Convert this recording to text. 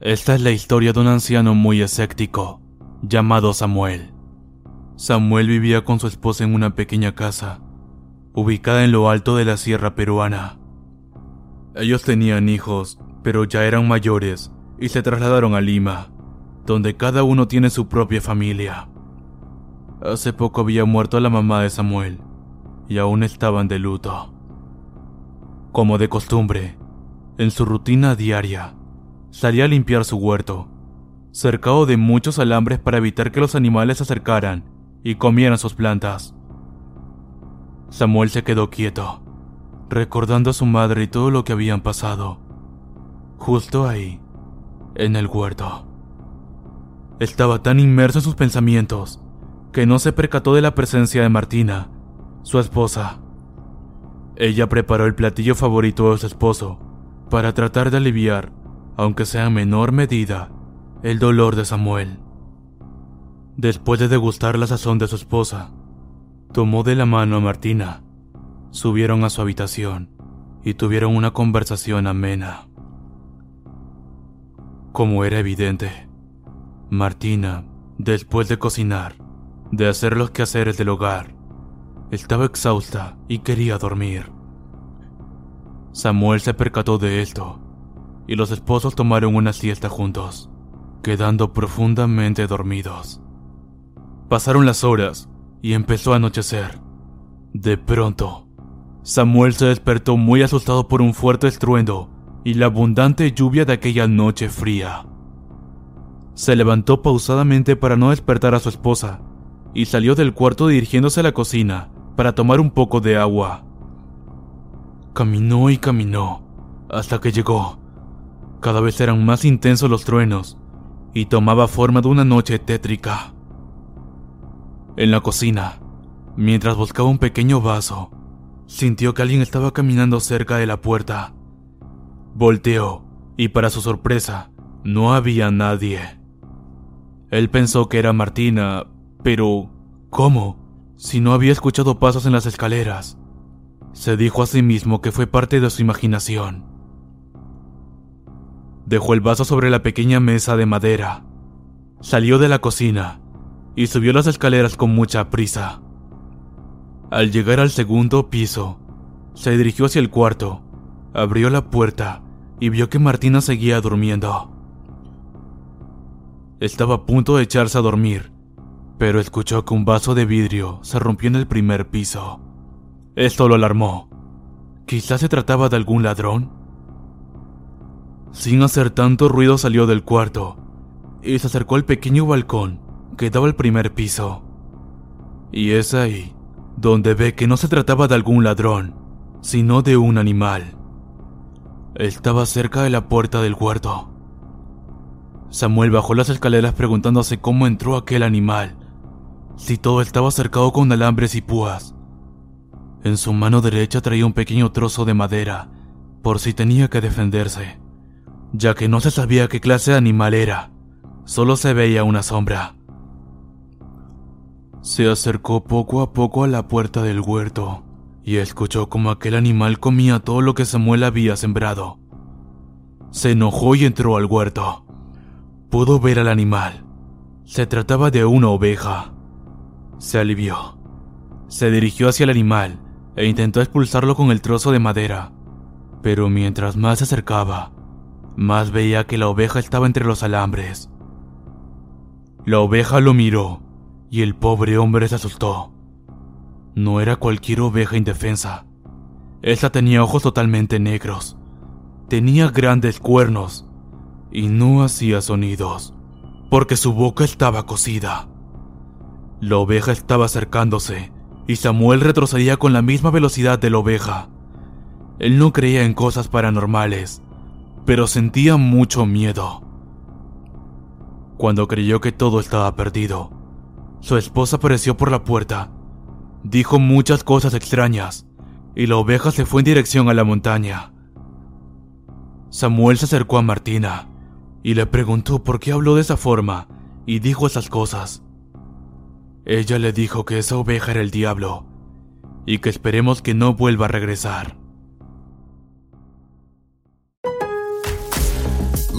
Esta es la historia de un anciano muy escéptico, llamado Samuel. Samuel vivía con su esposa en una pequeña casa, ubicada en lo alto de la sierra peruana. Ellos tenían hijos, pero ya eran mayores y se trasladaron a Lima, donde cada uno tiene su propia familia. Hace poco había muerto la mamá de Samuel y aún estaban de luto. Como de costumbre, en su rutina diaria, salía a limpiar su huerto, cercado de muchos alambres para evitar que los animales se acercaran y comieran sus plantas. Samuel se quedó quieto, recordando a su madre y todo lo que habían pasado. Justo ahí, en el huerto. Estaba tan inmerso en sus pensamientos que no se percató de la presencia de Martina, su esposa. Ella preparó el platillo favorito de su esposo para tratar de aliviar aunque sea en menor medida, el dolor de Samuel. Después de degustar la sazón de su esposa, tomó de la mano a Martina, subieron a su habitación y tuvieron una conversación amena. Como era evidente, Martina, después de cocinar, de hacer los quehaceres del hogar, estaba exhausta y quería dormir. Samuel se percató de esto y los esposos tomaron una siesta juntos, quedando profundamente dormidos. Pasaron las horas y empezó a anochecer. De pronto, Samuel se despertó muy asustado por un fuerte estruendo y la abundante lluvia de aquella noche fría. Se levantó pausadamente para no despertar a su esposa y salió del cuarto dirigiéndose a la cocina para tomar un poco de agua. Caminó y caminó hasta que llegó cada vez eran más intensos los truenos y tomaba forma de una noche tétrica. En la cocina, mientras buscaba un pequeño vaso, sintió que alguien estaba caminando cerca de la puerta. Volteó y para su sorpresa, no había nadie. Él pensó que era Martina, pero ¿cómo? Si no había escuchado pasos en las escaleras. Se dijo a sí mismo que fue parte de su imaginación. Dejó el vaso sobre la pequeña mesa de madera. Salió de la cocina y subió las escaleras con mucha prisa. Al llegar al segundo piso, se dirigió hacia el cuarto, abrió la puerta y vio que Martina seguía durmiendo. Estaba a punto de echarse a dormir, pero escuchó que un vaso de vidrio se rompió en el primer piso. Esto lo alarmó. Quizás se trataba de algún ladrón. Sin hacer tanto ruido salió del cuarto y se acercó al pequeño balcón que daba al primer piso. Y es ahí donde ve que no se trataba de algún ladrón, sino de un animal. Estaba cerca de la puerta del huerto. Samuel bajó las escaleras preguntándose cómo entró aquel animal, si todo estaba cercado con alambres y púas. En su mano derecha traía un pequeño trozo de madera, por si tenía que defenderse ya que no se sabía qué clase de animal era, solo se veía una sombra. Se acercó poco a poco a la puerta del huerto y escuchó como aquel animal comía todo lo que Samuel había sembrado. Se enojó y entró al huerto. Pudo ver al animal. Se trataba de una oveja. Se alivió. Se dirigió hacia el animal e intentó expulsarlo con el trozo de madera, Pero mientras más se acercaba, más veía que la oveja estaba entre los alambres. La oveja lo miró y el pobre hombre se asustó. No era cualquier oveja indefensa. Esta tenía ojos totalmente negros, tenía grandes cuernos y no hacía sonidos, porque su boca estaba cosida. La oveja estaba acercándose y Samuel retrocedía con la misma velocidad de la oveja. Él no creía en cosas paranormales, pero sentía mucho miedo. Cuando creyó que todo estaba perdido, su esposa apareció por la puerta, dijo muchas cosas extrañas, y la oveja se fue en dirección a la montaña. Samuel se acercó a Martina y le preguntó por qué habló de esa forma y dijo esas cosas. Ella le dijo que esa oveja era el diablo y que esperemos que no vuelva a regresar.